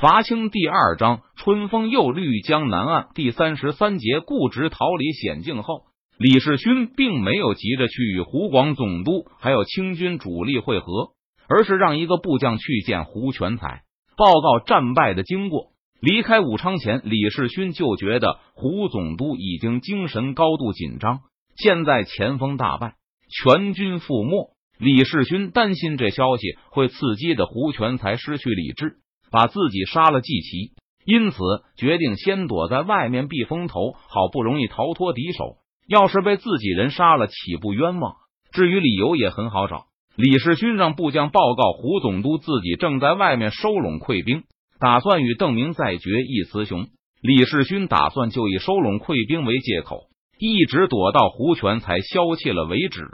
伐清第二章，春风又绿江南岸第三十三节，固执逃离险境后，李世勋并没有急着去与湖广总督还有清军主力会合，而是让一个部将去见胡全才，报告战败的经过。离开武昌前，李世勋就觉得胡总督已经精神高度紧张，现在前锋大败，全军覆没。李世勋担心这消息会刺激的胡全才失去理智。把自己杀了季琦，因此决定先躲在外面避风头，好不容易逃脱敌手。要是被自己人杀了，岂不冤枉？至于理由也很好找。李世勋让部将报告胡总督，自己正在外面收拢溃兵，打算与邓明再决一雌雄。李世勋打算就以收拢溃兵为借口，一直躲到胡全才消气了为止。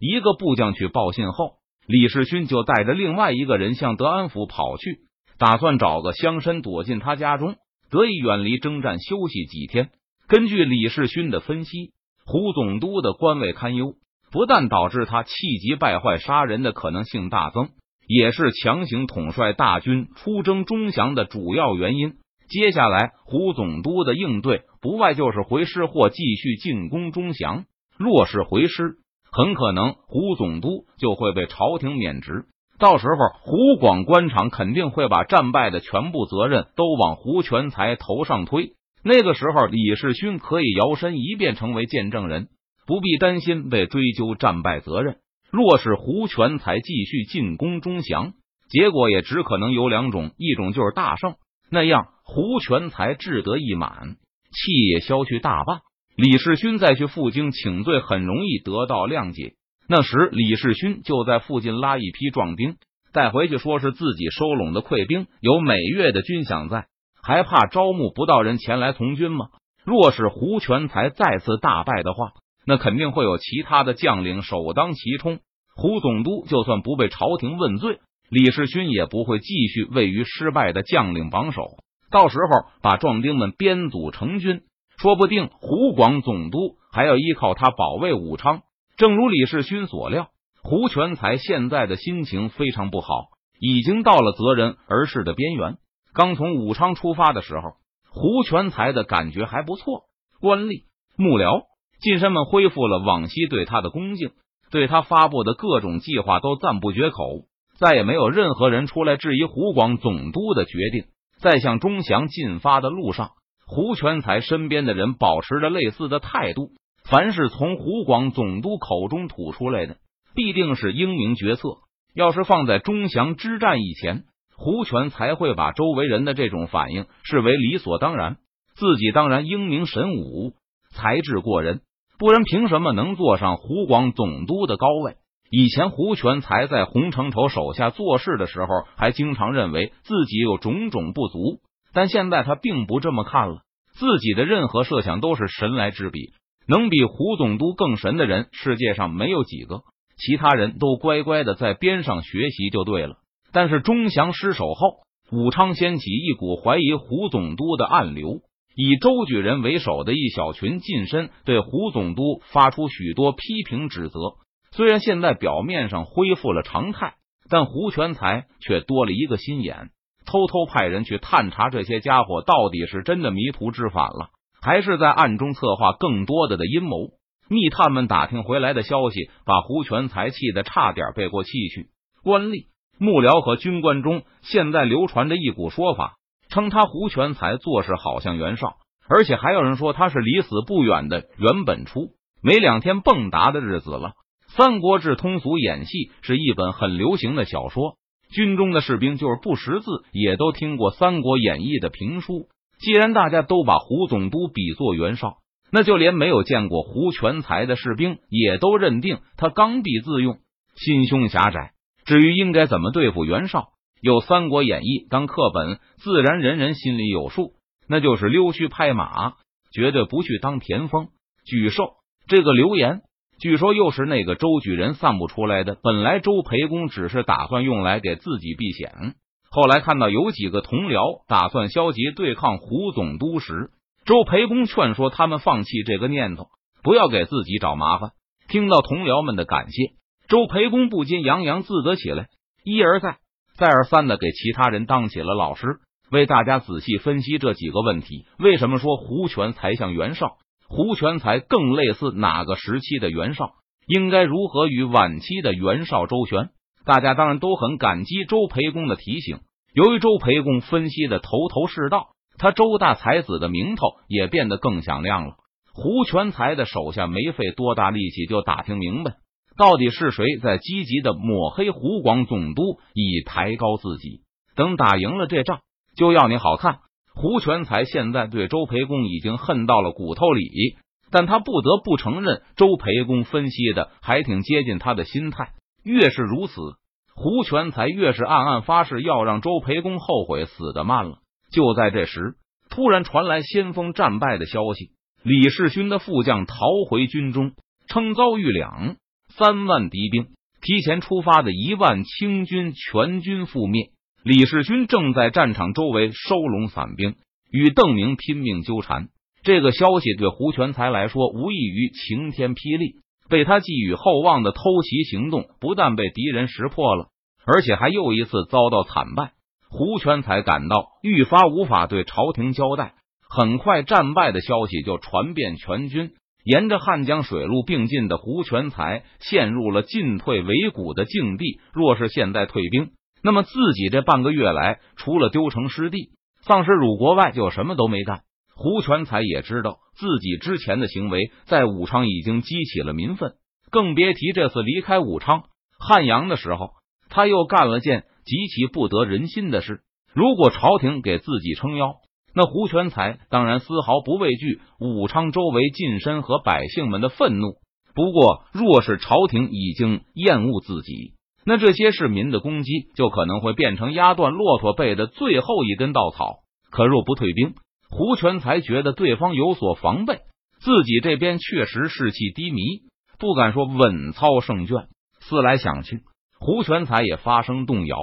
一个部将去报信后，李世勋就带着另外一个人向德安府跑去。打算找个乡绅躲进他家中，得以远离征战，休息几天。根据李世勋的分析，胡总督的官位堪忧，不但导致他气急败坏杀人的可能性大增，也是强行统帅大军出征钟祥的主要原因。接下来，胡总督的应对不外就是回师或继续进攻钟祥。若是回师，很可能胡总督就会被朝廷免职。到时候，湖广官场肯定会把战败的全部责任都往胡全才头上推。那个时候，李世勋可以摇身一变成为见证人，不必担心被追究战败责任。若是胡全才继续进攻钟祥，结果也只可能有两种：一种就是大胜，那样胡全才志得意满，气也消去大半，李世勋再去赴京请罪，很容易得到谅解。那时，李世勋就在附近拉一批壮丁带回去，说是自己收拢的溃兵，有每月的军饷在，还怕招募不到人前来从军吗？若是胡全才再次大败的话，那肯定会有其他的将领首当其冲。胡总督就算不被朝廷问罪，李世勋也不会继续位于失败的将领榜首。到时候把壮丁们编组成军，说不定湖广总督还要依靠他保卫武昌。正如李世勋所料，胡全才现在的心情非常不好，已经到了择人而事的边缘。刚从武昌出发的时候，胡全才的感觉还不错，官吏、幕僚、近身们恢复了往昔对他的恭敬，对他发布的各种计划都赞不绝口，再也没有任何人出来质疑湖广总督的决定。在向钟祥进发的路上，胡全才身边的人保持着类似的态度。凡是从湖广总督口中吐出来的，必定是英明决策。要是放在钟祥之战以前，胡全才会把周围人的这种反应视为理所当然。自己当然英明神武，才智过人，不然凭什么能坐上湖广总督的高位？以前胡全才在洪承畴手下做事的时候，还经常认为自己有种种不足，但现在他并不这么看了。自己的任何设想都是神来之笔。能比胡总督更神的人，世界上没有几个。其他人都乖乖的在边上学习就对了。但是钟祥失守后，武昌掀起一股怀疑胡总督的暗流，以周举人为首的一小群近身对胡总督发出许多批评指责。虽然现在表面上恢复了常态，但胡全才却多了一个心眼，偷偷派人去探查这些家伙到底是真的迷途知返了。还是在暗中策划更多的的阴谋。密探们打听回来的消息，把胡全才气得差点背过气去。官吏、幕僚和军官中，现在流传着一股说法，称他胡全才做事好像袁绍，而且还有人说他是离死不远的袁本初。没两天，蹦达的日子了。《三国志》通俗演戏是一本很流行的小说，军中的士兵就是不识字，也都听过《三国演义》的评书。既然大家都把胡总督比作袁绍，那就连没有见过胡全才的士兵也都认定他刚愎自用、心胸狭窄。至于应该怎么对付袁绍，有《三国演义》当课本，自然人人心里有数。那就是溜须拍马，绝对不去当田丰、沮授。这个流言，据说又是那个周举人散布出来的。本来周培公只是打算用来给自己避险。后来看到有几个同僚打算消极对抗胡总督时，周培公劝说他们放弃这个念头，不要给自己找麻烦。听到同僚们的感谢，周培公不禁洋洋自得起来，一而再、再而三的给其他人当起了老师。为大家仔细分析这几个问题。为什么说胡全才像袁绍？胡全才更类似哪个时期的袁绍？应该如何与晚期的袁绍周旋？大家当然都很感激周培公的提醒。由于周培公分析的头头是道，他周大才子的名头也变得更响亮了。胡全才的手下没费多大力气就打听明白，到底是谁在积极的抹黑湖广总督，以抬高自己。等打赢了这仗，就要你好看。胡全才现在对周培公已经恨到了骨头里，但他不得不承认，周培公分析的还挺接近他的心态。越是如此，胡全才越是暗暗发誓要让周培公后悔死的慢了。就在这时，突然传来先锋战败的消息。李世勋的副将逃回军中，称遭遇两三万敌兵，提前出发的一万清军全军覆灭。李世勋正在战场周围收拢散兵，与邓明拼命纠缠。这个消息对胡全才来说无异于晴天霹雳。被他寄予厚望的偷袭行动不但被敌人识破了，而且还又一次遭到惨败。胡全才感到愈发无法对朝廷交代。很快，战败的消息就传遍全军。沿着汉江水路并进的胡全才陷入了进退维谷的境地。若是现在退兵，那么自己这半个月来，除了丢城失地、丧失鲁国外，就什么都没干。胡全才也知道自己之前的行为在武昌已经激起了民愤，更别提这次离开武昌汉阳的时候，他又干了件极其不得人心的事。如果朝廷给自己撑腰，那胡全才当然丝毫不畏惧武昌周围近身和百姓们的愤怒。不过，若是朝廷已经厌恶自己，那这些市民的攻击就可能会变成压断骆驼背的最后一根稻草。可若不退兵，胡全才觉得对方有所防备，自己这边确实士气低迷，不敢说稳操胜券。思来想去，胡全才也发生动摇，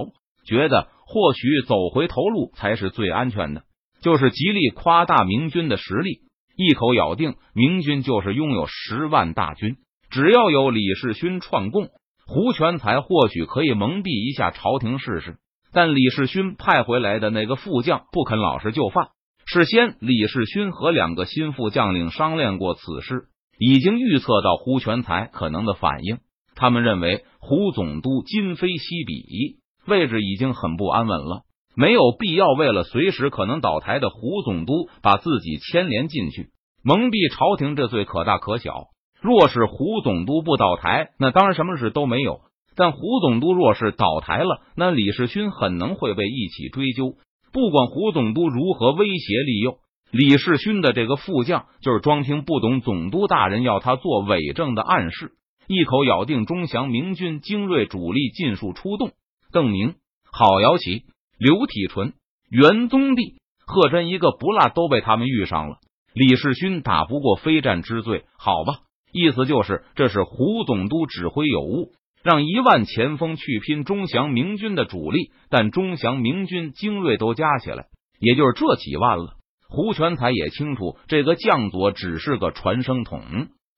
觉得或许走回头路才是最安全的。就是极力夸大明军的实力，一口咬定明军就是拥有十万大军，只要有李世勋串供，胡全才或许可以蒙蔽一下朝廷试试。但李世勋派回来的那个副将不肯老实就范。事先，李世勋和两个心腹将领商量过此事，已经预测到胡全才可能的反应。他们认为胡总督今非昔比，位置已经很不安稳了。没有必要为了随时可能倒台的胡总督把自己牵连进去，蒙蔽朝廷这罪可大可小。若是胡总督不倒台，那当然什么事都没有；但胡总督若是倒台了，那李世勋很能会被一起追究。不管胡总督如何威胁利诱，李世勋的这个副将就是装听不懂总督大人要他做伪证的暗示，一口咬定钟祥明军精锐主力尽数出动。邓明、郝瑶旗。刘体纯、袁宗帝、贺真一个不落都被他们遇上了。李世勋打不过非战之罪，好吧，意思就是这是胡总督指挥有误，让一万前锋去拼钟祥明军的主力，但钟祥明军精锐都加起来，也就是这几万了。胡全才也清楚，这个将佐只是个传声筒，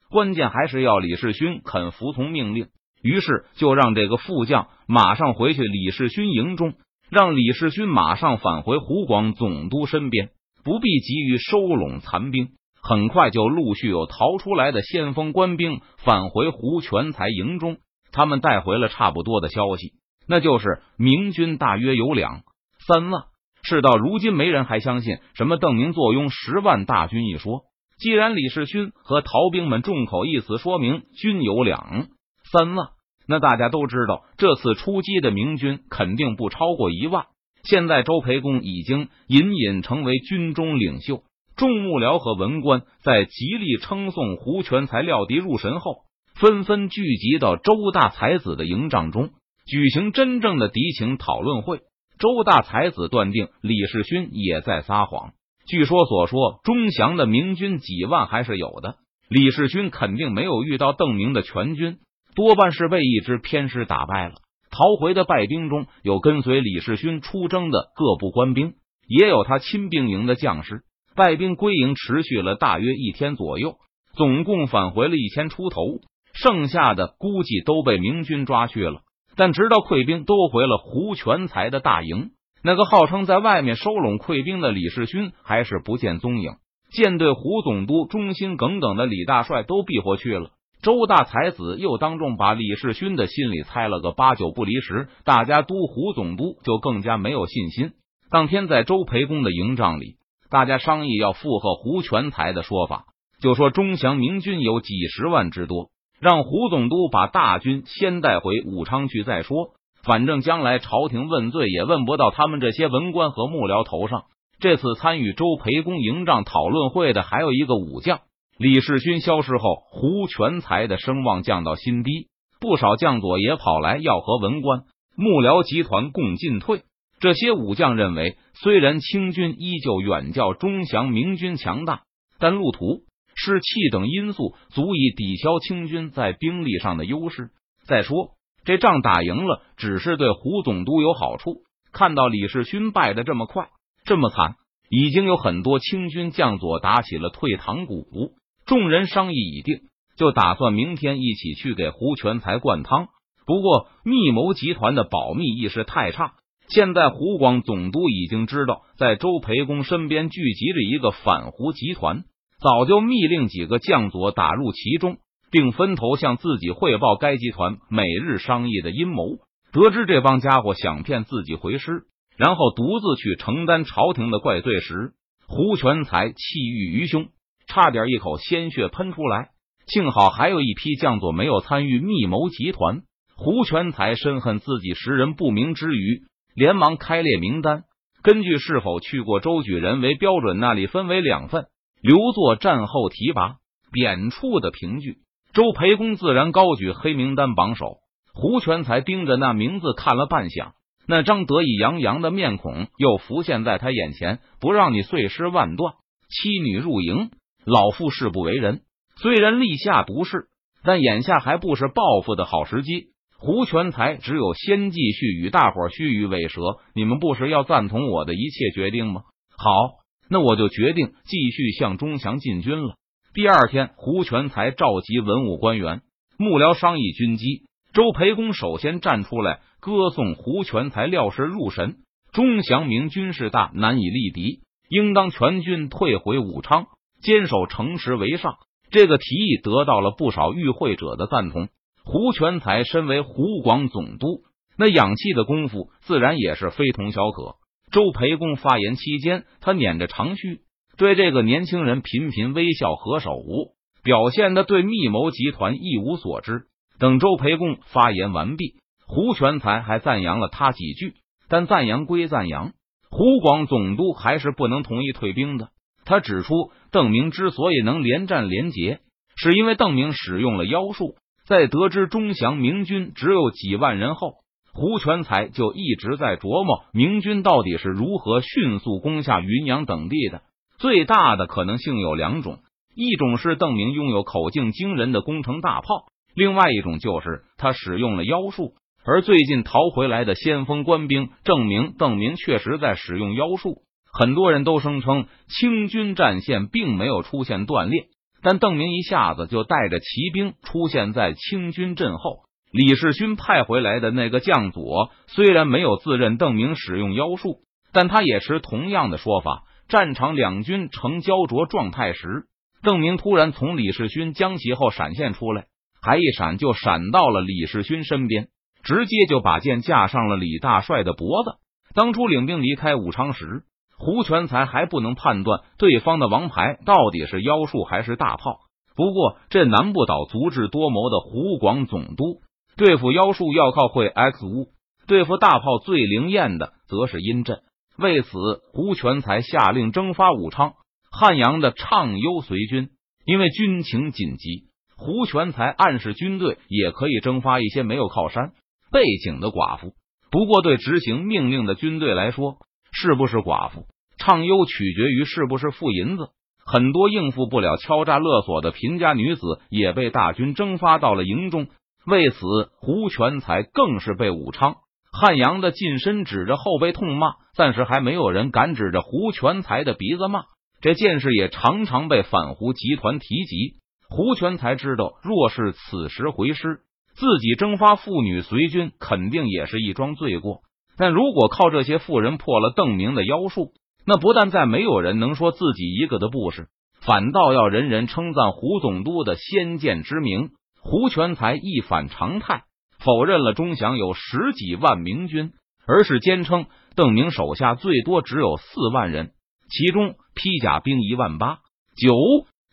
关键还是要李世勋肯服从命令。于是就让这个副将马上回去李世勋营中。让李世勋马上返回湖广总督身边，不必急于收拢残兵。很快就陆续有逃出来的先锋官兵返回胡全才营中，他们带回了差不多的消息，那就是明军大约有两三万。事到如今，没人还相信什么邓明坐拥十万大军一说。既然李世勋和逃兵们众口一词，说明军有两三万。那大家都知道，这次出击的明军肯定不超过一万。现在周培公已经隐隐成为军中领袖，众幕僚和文官在极力称颂胡全才料敌入神后，纷纷聚集到周大才子的营帐中，举行真正的敌情讨论会。周大才子断定李世勋也在撒谎。据说所说钟祥的明军几万还是有的，李世勋肯定没有遇到邓明的全军。多半是被一支偏师打败了。逃回的败兵中有跟随李世勋出征的各部官兵，也有他亲兵营的将士。败兵归营持续了大约一天左右，总共返回了一千出头，剩下的估计都被明军抓去了。但直到溃兵都回了胡全才的大营，那个号称在外面收拢溃兵的李世勋还是不见踪影，舰队胡总督忠心耿耿的李大帅都避祸去了。周大才子又当众把李世勋的心里猜了个八九不离十，大家都胡总督就更加没有信心。当天在周培公的营帐里，大家商议要附和胡全才的说法，就说钟祥明军有几十万之多，让胡总督把大军先带回武昌去再说。反正将来朝廷问罪也问不到他们这些文官和幕僚头上。这次参与周培公营帐讨论会的还有一个武将。李世勋消失后，胡全才的声望降到新低，不少将佐也跑来要和文官、幕僚集团共进退。这些武将认为，虽然清军依旧远较钟祥明军强大，但路途、士气等因素足以抵消清军在兵力上的优势。再说，这仗打赢了，只是对胡总督有好处。看到李世勋败的这么快、这么惨，已经有很多清军将佐打起了退堂鼓。众人商议已定，就打算明天一起去给胡全才灌汤。不过密谋集团的保密意识太差，现在湖广总督已经知道，在周培公身边聚集着一个反胡集团，早就密令几个将佐打入其中，并分头向自己汇报该集团每日商议的阴谋。得知这帮家伙想骗自己回师，然后独自去承担朝廷的怪罪时，胡全才气郁于胸。差点一口鲜血喷出来，幸好还有一批将佐没有参与密谋集团。胡全才深恨自己识人不明之余，连忙开列名单，根据是否去过周举人为标准，那里分为两份，留作战后提拔贬黜的凭据。周培公自然高举黑名单榜首。胡全才盯着那名字看了半晌，那张得意洋洋的面孔又浮现在他眼前。不让你碎尸万段，妻女入营。老夫誓不为人。虽然立下毒誓，但眼下还不是报复的好时机。胡全才只有先继续与大伙虚与委蛇。你们不是要赞同我的一切决定吗？好，那我就决定继续向钟祥进军了。第二天，胡全才召集文武官员、幕僚商议军机。周培公首先站出来歌颂胡全才料事入神。钟祥明军事大，难以力敌，应当全军退回武昌。坚守城池为上，这个提议得到了不少与会者的赞同。胡全才身为湖广总督，那养气的功夫自然也是非同小可。周培公发言期间，他捻着长须，对这个年轻人频频微笑合手，表现的对密谋集团一无所知。等周培公发言完毕，胡全才还赞扬了他几句，但赞扬归赞扬，湖广总督还是不能同意退兵的。他指出，邓明之所以能连战连捷，是因为邓明使用了妖术。在得知钟祥明军只有几万人后，胡全才就一直在琢磨明军到底是如何迅速攻下云阳等地的。最大的可能性有两种：一种是邓明拥有口径惊人的工程大炮；另外一种就是他使用了妖术。而最近逃回来的先锋官兵证明，邓明确实在使用妖术。很多人都声称清军战线并没有出现断裂，但邓明一下子就带着骑兵出现在清军阵后。李世勋派回来的那个将佐虽然没有自认邓明使用妖术，但他也持同样的说法。战场两军呈焦灼状态时，邓明突然从李世勋将其后闪现出来，还一闪就闪到了李世勋身边，直接就把剑架上了李大帅的脖子。当初领兵离开武昌时。胡全才还不能判断对方的王牌到底是妖术还是大炮。不过，这难不倒足智多谋的湖广总督。对付妖术要靠会 X 屋，对付大炮最灵验的则是阴阵。为此，胡全才下令征发武昌、汉阳的畅优随军。因为军情紧急，胡全才暗示军队也可以征发一些没有靠山背景的寡妇。不过，对执行命令的军队来说，是不是寡妇，畅优取决于是不是富银子。很多应付不了敲诈勒索的贫家女子也被大军征发到了营中。为此，胡全才更是被武昌、汉阳的近身指着后背痛骂。暂时还没有人敢指着胡全才的鼻子骂。这件事也常常被反胡集团提及。胡全才知道，若是此时回师，自己征发妇女随军，肯定也是一桩罪过。但如果靠这些妇人破了邓明的妖术，那不但再没有人能说自己一个的不是，反倒要人人称赞胡总督的先见之明。胡全才一反常态，否认了钟祥有十几万明军，而是坚称邓明手下最多只有四万人，其中披甲兵一万八。九，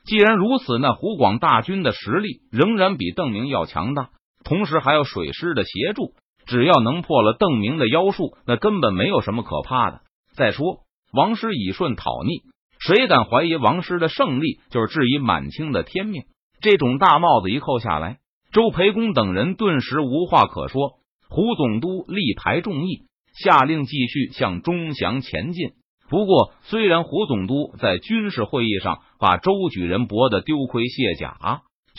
既然如此，那湖广大军的实力仍然比邓明要强大，同时还有水师的协助。只要能破了邓明的妖术，那根本没有什么可怕的。再说王师以顺讨逆，谁敢怀疑王师的胜利就是质疑满清的天命？这种大帽子一扣下来，周培公等人顿时无话可说。胡总督力排众议，下令继续向钟祥前进。不过，虽然胡总督在军事会议上把周举人驳得丢盔卸甲，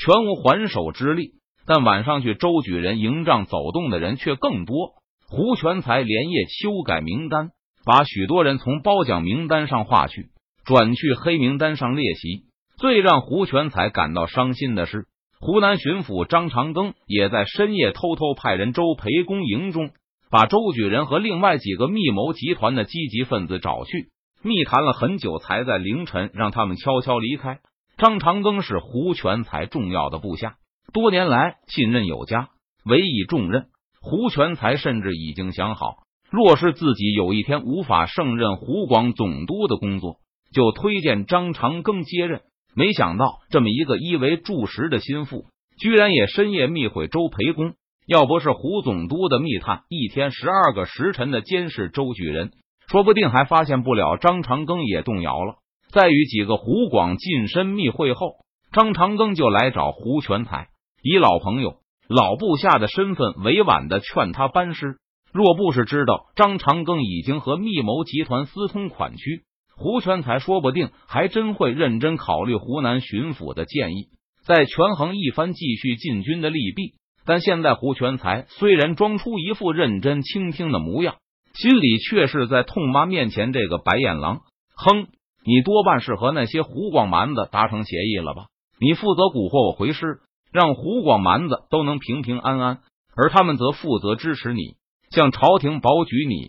全无还手之力。但晚上去周举人营帐走动的人却更多。胡全才连夜修改名单，把许多人从褒奖名单上划去，转去黑名单上列席。最让胡全才感到伤心的是，湖南巡抚张长庚也在深夜偷偷派人周培公营中，把周举人和另外几个密谋集团的积极分子找去，密谈了很久，才在凌晨让他们悄悄离开。张长庚是胡全才重要的部下。多年来信任有加，委以重任。胡全才甚至已经想好，若是自己有一天无法胜任湖广总督的工作，就推荐张长庚接任。没想到这么一个一为柱石的心腹，居然也深夜密会周培公。要不是胡总督的密探一天十二个时辰的监视周举人，说不定还发现不了张长庚也动摇了。在与几个湖广近身密会后，张长庚就来找胡全才。以老朋友、老部下的身份，委婉的劝他班师。若不是知道张长庚已经和密谋集团私通款曲，胡全才说不定还真会认真考虑湖南巡抚的建议，再权衡一番继续进军的利弊。但现在胡全才虽然装出一副认真倾听的模样，心里却是在痛骂面前这个白眼狼。哼，你多半是和那些湖广蛮子达成协议了吧？你负责蛊惑我回师。让湖广蛮子都能平平安安，而他们则负责支持你，向朝廷保举你，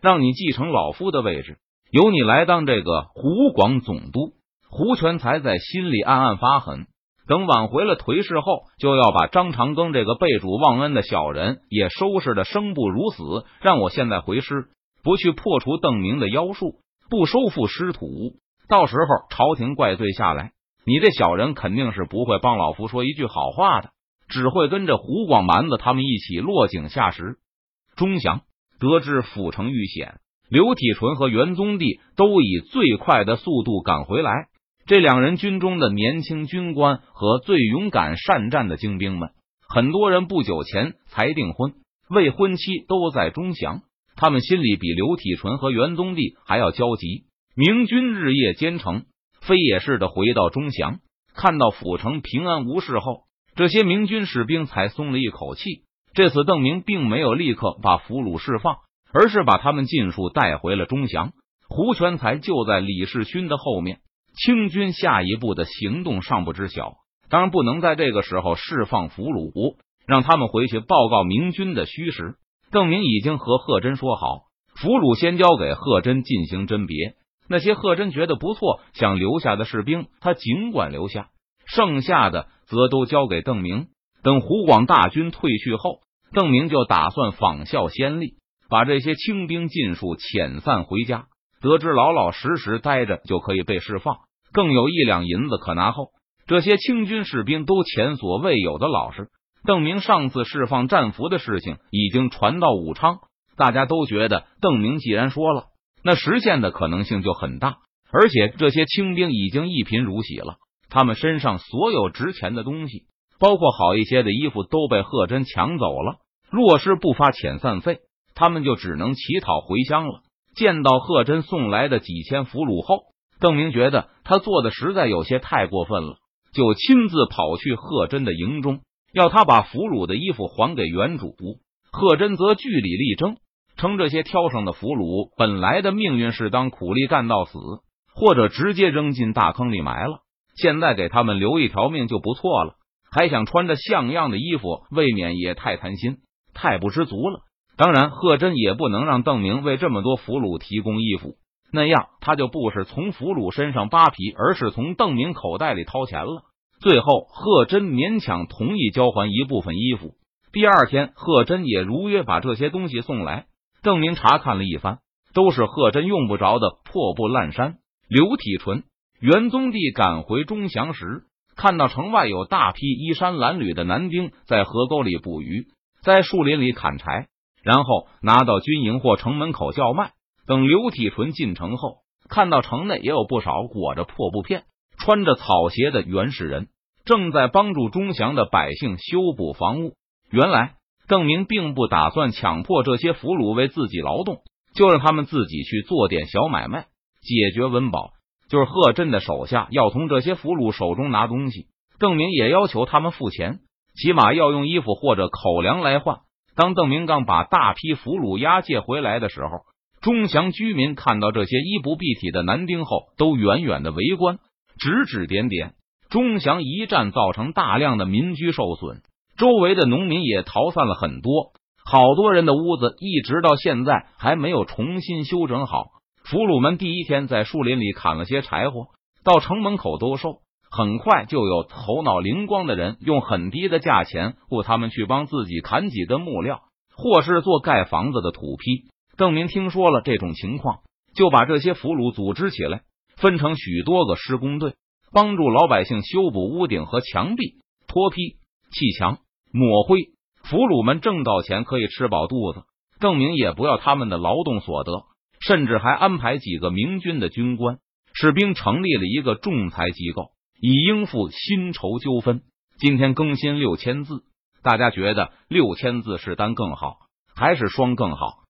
让你继承老夫的位置，由你来当这个湖广总督。胡全才在心里暗暗发狠，等挽回了颓势后，就要把张长庚这个背主忘恩的小人也收拾的生不如死。让我现在回师，不去破除邓明的妖术，不收复失土，到时候朝廷怪罪下来。你这小人肯定是不会帮老夫说一句好话的，只会跟着胡广蛮子他们一起落井下石。钟祥得知府城遇险，刘体纯和元宗帝都以最快的速度赶回来。这两人军中的年轻军官和最勇敢善战的精兵们，很多人不久前才订婚，未婚妻都在钟祥。他们心里比刘体纯和元宗帝还要焦急。明军日夜兼程。飞也似的回到钟祥，看到府城平安无事后，这些明军士兵才松了一口气。这次邓明并没有立刻把俘虏释放，而是把他们尽数带回了钟祥。胡全才就在李世勋的后面，清军下一步的行动尚不知晓，当然不能在这个时候释放俘虏，让他们回去报告明军的虚实。邓明已经和贺真说好，俘虏先交给贺真进行甄别。那些贺真觉得不错，想留下的士兵，他尽管留下；剩下的则都交给邓明。等湖广大军退去后，邓明就打算仿效先例，把这些清兵尽数遣散回家。得知老老实实待着就可以被释放，更有一两银子可拿后，这些清军士兵都前所未有的老实。邓明上次释放战俘的事情已经传到武昌，大家都觉得邓明既然说了。那实现的可能性就很大，而且这些清兵已经一贫如洗了，他们身上所有值钱的东西，包括好一些的衣服，都被贺真抢走了。若是不发遣散费，他们就只能乞讨回乡了。见到贺真送来的几千俘虏后，邓明觉得他做的实在有些太过分了，就亲自跑去贺真的营中，要他把俘虏的衣服还给原主。贺真则据理力争。称这些挑剩的俘虏本来的命运是当苦力干到死，或者直接扔进大坑里埋了。现在给他们留一条命就不错了，还想穿着像样的衣服，未免也太贪心、太不知足了。当然，贺真也不能让邓明为这么多俘虏提供衣服，那样他就不是从俘虏身上扒皮，而是从邓明口袋里掏钱了。最后，贺真勉强同意交还一部分衣服。第二天，贺真也如约把这些东西送来。邓明查看了一番，都是贺真用不着的破布烂衫。刘体纯、元宗帝赶回钟祥时，看到城外有大批衣衫褴褛的男丁在河沟里捕鱼，在树林里砍柴，然后拿到军营或城门口叫卖。等刘体纯进城后，看到城内也有不少裹着破布片、穿着草鞋的原始人，正在帮助钟祥的百姓修补房屋。原来邓明并不打算强迫这些俘虏为自己劳动，就让他们自己去做点小买卖，解决温饱。就是贺振的手下要从这些俘虏手中拿东西，邓明也要求他们付钱，起码要用衣服或者口粮来换。当邓明刚把大批俘虏押解回来的时候，钟祥居民看到这些衣不蔽体的男丁后，都远远的围观，指指点点。钟祥一战造成大量的民居受损。周围的农民也逃散了很多，好多人的屋子一直到现在还没有重新修整好。俘虏们第一天在树林里砍了些柴火，到城门口兜售，很快就有头脑灵光的人用很低的价钱雇他们去帮自己砍几根木料，或是做盖房子的土坯。邓明听说了这种情况，就把这些俘虏组织起来，分成许多个施工队，帮助老百姓修补屋顶和墙壁、脱坯、砌墙。抹灰，俘虏们挣到钱可以吃饱肚子，邓明也不要他们的劳动所得，甚至还安排几个明军的军官、士兵成立了一个仲裁机构，以应付薪酬纠纷。今天更新六千字，大家觉得六千字是单更好，还是双更好？